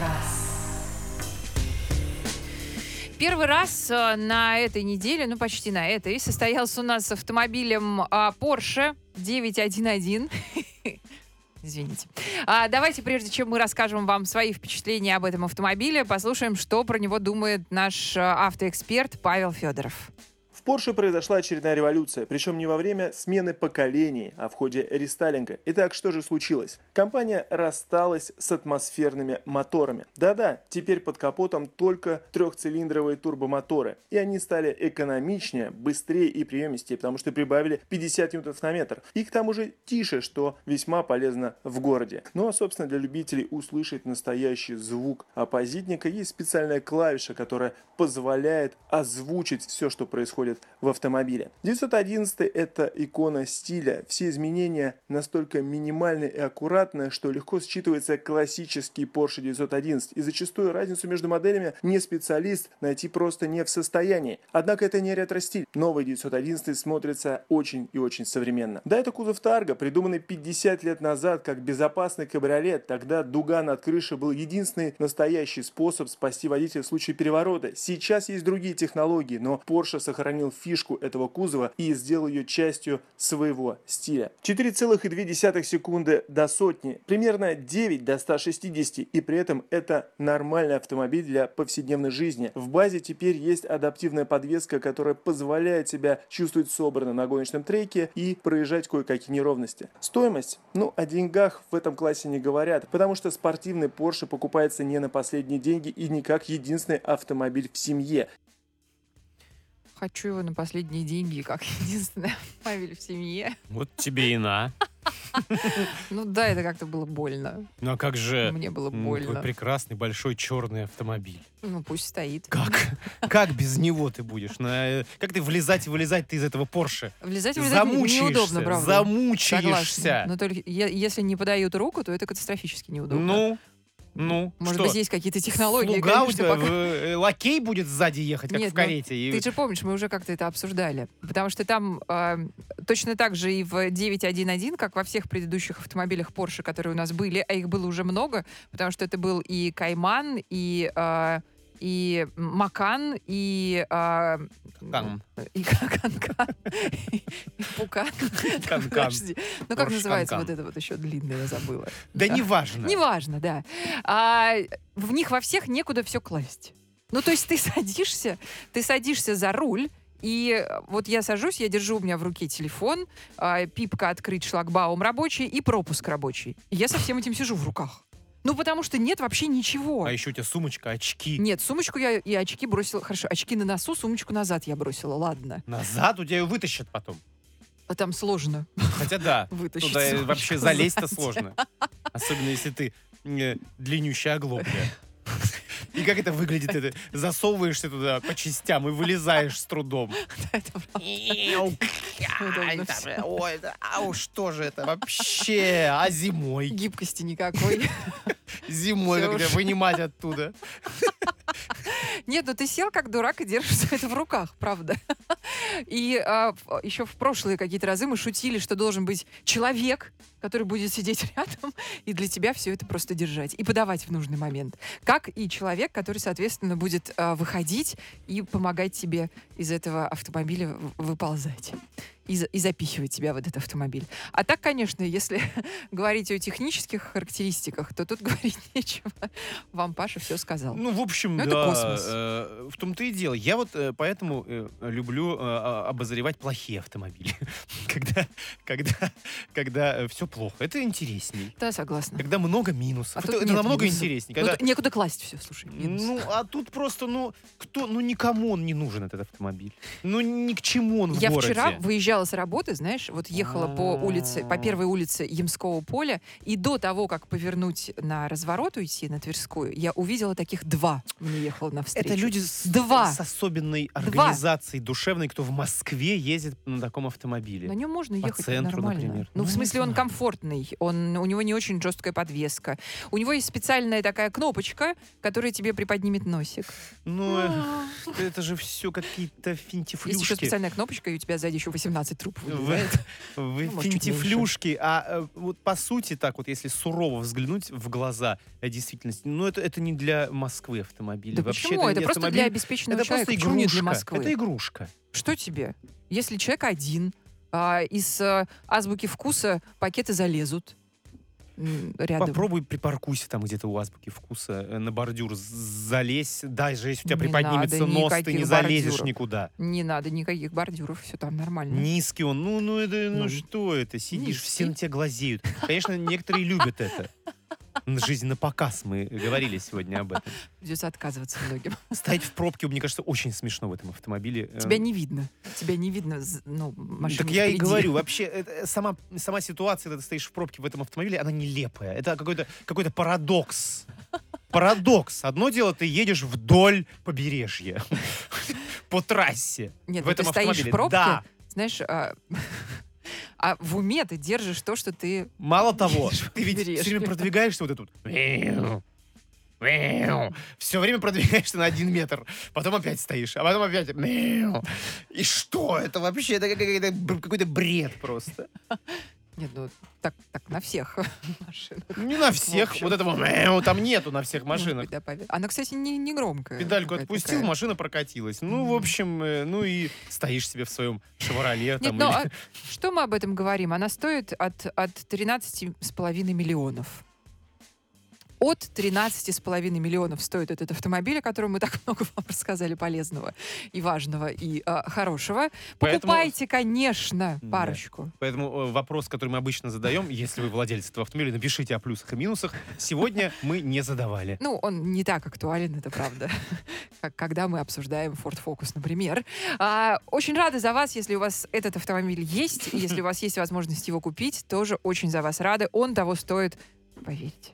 раз. Первый раз э, на этой неделе, ну почти на этой, состоялся у нас с автомобилем а, Porsche 911. Извините. А, давайте, прежде чем мы расскажем вам свои впечатления об этом автомобиле, послушаем, что про него думает наш э, автоэксперт Павел Федоров. Porsche произошла очередная революция, причем не во время смены поколений, а в ходе рестайлинга. Итак, что же случилось? Компания рассталась с атмосферными моторами. Да-да, теперь под капотом только трехцилиндровые турбомоторы. И они стали экономичнее, быстрее и приемистее, потому что прибавили 50 ньютонов на метр. И к тому же тише, что весьма полезно в городе. Ну а собственно для любителей услышать настоящий звук оппозитника есть специальная клавиша, которая позволяет озвучить все, что происходит происходит в автомобиле. 911 это икона стиля. Все изменения настолько минимальны и аккуратны, что легко считывается классический Porsche 911. И зачастую разницу между моделями не специалист найти просто не в состоянии. Однако это не ретро-стиль. Новый 911 смотрится очень и очень современно. Да, это кузов Тарго, придуманный 50 лет назад как безопасный кабриолет. Тогда дуга над крышей был единственный настоящий способ спасти водителя в случае переворота. Сейчас есть другие технологии, но Porsche сохранил сохранил фишку этого кузова и сделал ее частью своего стиля. 4,2 секунды до сотни, примерно 9 до 160, и при этом это нормальный автомобиль для повседневной жизни. В базе теперь есть адаптивная подвеска, которая позволяет себя чувствовать собрано на гоночном треке и проезжать кое-какие неровности. Стоимость? Ну, о деньгах в этом классе не говорят, потому что спортивный Porsche покупается не на последние деньги и не как единственный автомобиль в семье. Хочу его на последние деньги, как единственный автомобиль в семье. Вот тебе и на. Ну да, это как-то было больно. Ну а как же Мне было больно. твой прекрасный большой черный автомобиль? Ну пусть стоит. Как? Как без него ты будешь? На... Как ты влезать и вылезать ты из этого Порше? Влезать и вылезать Замучаешься. неудобно, правда. Замучаешься. Согласна. Но только е- если не подают руку, то это катастрофически неудобно. Ну, ну, Может что? быть, здесь какие-то технологии. Слуга у конечно, тебя, пока- э, лакей будет сзади ехать, как Нет, в ну, карете. и- Ты же помнишь, мы уже как-то это обсуждали. Потому что там э, точно так же и в 911, как во всех предыдущих автомобилях Porsche, которые у нас были, а их было уже много, потому что это был и Кайман, и, э, и Макан, и... э, Кан. И Канкан. Канкан. Подожди. Ну, как называется Канкан. вот это вот еще длинное, я забыла. Да неважно. Неважно, да. А, в них во всех некуда все класть. Ну, то есть ты садишься, ты садишься за руль, и вот я сажусь, я держу у меня в руке телефон, а, пипка открыть, шлагбаум рабочий и пропуск рабочий. И я со всем этим сижу в руках. Ну, потому что нет вообще ничего. А еще у тебя сумочка, очки. Нет, сумочку я и очки бросила. Хорошо, очки на носу, сумочку назад я бросила, ладно. Назад у тебя ее вытащат потом. А там сложно Хотя да, вытащить туда сумочку вообще залезть-то сложно. Особенно если ты э, длиннющая оглобля. И как это выглядит? Это засовываешься туда по частям и вылезаешь с трудом. Ой, да, ау, что же это вообще? А зимой? Гибкости никакой. Зимой уж. вынимать оттуда? Нет, ну ты сел как дурак и держишь это в руках, правда. И а, еще в прошлые какие-то разы мы шутили, что должен быть человек, который будет сидеть рядом и для тебя все это просто держать и подавать в нужный момент. Как и человек, который, соответственно, будет а, выходить и помогать тебе из этого автомобиля выползать. И, и запихивать тебя в этот автомобиль. А так, конечно, если говорить о технических характеристиках, то тут говорить нечего. Вам Паша все сказал. Ну, в общем, Ну, это да. космос. э, в том-то и дело. Я вот э, поэтому э, люблю э, а- обозревать плохие автомобили. когда когда, когда все плохо. Это интересней. Да, согласна. Когда много минусов. А это это намного минусов. интереснее. Ну, Когда, т- некуда класть все, слушай. минус. ну, а тут просто, ну, кто, ну, никому он не нужен, этот автомобиль. Ну, ни к чему он в Я городе. вчера выезжала с работы, знаешь, вот ехала по улице, по первой улице Ямского поля, и до того, как повернуть на разворот уйти на Тверскую, я увидела таких два. Мне ехало навстречу. Это люди с, Два. с особенной Два. организацией душевной, кто в Москве ездит на таком автомобиле. На нем можно По ехать центру, нормально. например. Ну, Ну, в смысле, он знаю. Комфортный. Он, у него не очень жесткая подвеска. У него есть специальная такая кнопочка, которая тебе приподнимет носик. Ну, А. это же все какие-то Есть еще финтифлюшки. специальная кнопочка, и у тебя сзади еще 18 труб Вы, вылезает. вы Ну, финтифлюшки. А э, вот по сути так вот, если сурово взглянуть в глаза э, действительности, ну это, это не для Москвы автомобиль. Да Вообще почему? Это не просто автомобиль, для обеспеченного Это человека. просто Почему не игрушка. для Москвы? Это игрушка. Что тебе? Если человек один, а, из а, азбуки вкуса пакеты залезут рядом. Попробуй припаркуйся там где-то у азбуки вкуса э, на бордюр, залезь. Даже если у тебя Не приподнимется надо нос, ты не залезешь бордюров. никуда. Не надо никаких бордюров, все там нормально. Низкий он. Ну, ну это, ну, Ну, что это? Сидишь, все низкий. на тебя глазеют. Конечно, некоторые любят это. Жизнь на показ, мы говорили сегодня об этом. Придется отказываться многим. Стоять в пробке, мне кажется, очень смешно в этом автомобиле. Э, Тебя не видно. Тебя не видно, ну, машину Так я и впереди. говорю, вообще, это, сама, сама ситуация, когда ты стоишь в пробке в этом автомобиле, она нелепая. Это какой-то какой парадокс. Парадокс. Одно дело, ты едешь вдоль побережья по трассе. Нет, в ну этом ты стоишь в автомобиле. пробке, Да. знаешь, а, в уме ты держишь то, что ты... Мало того, ты ведь все время продвигаешься вот эту Все время продвигаешься на один метр. Потом опять стоишь, а потом опять... И что это вообще? Это какой-то бред просто. Нет, ну так, так на всех машинах. Не на всех. Вот этого мяу там нету на всех машинах. быть, да, пове- Она, кстати, не, не громкая. Педальку отпустил, такая. машина прокатилась. Ну, в Мгм. общем, э, ну и стоишь себе в своем шевроле. Нет, там, ну или- а что мы об этом говорим? Она стоит от, от 13,5 миллионов. От 13,5 миллионов стоит этот автомобиль, о котором мы так много вам рассказали полезного и важного и а, хорошего. Поэтому- Покупайте, конечно, Да. парочку. Поэтому э, вопрос, который мы обычно задаем, если вы владелец этого автомобиля, напишите о плюсах и минусах. Сегодня мы не задавали. Ну, он не так актуален, это правда, как когда мы обсуждаем Ford Focus, например. А, очень рада за вас, если у вас этот автомобиль есть, если у вас есть возможность его купить, тоже очень за вас рада. Он того стоит, поверьте.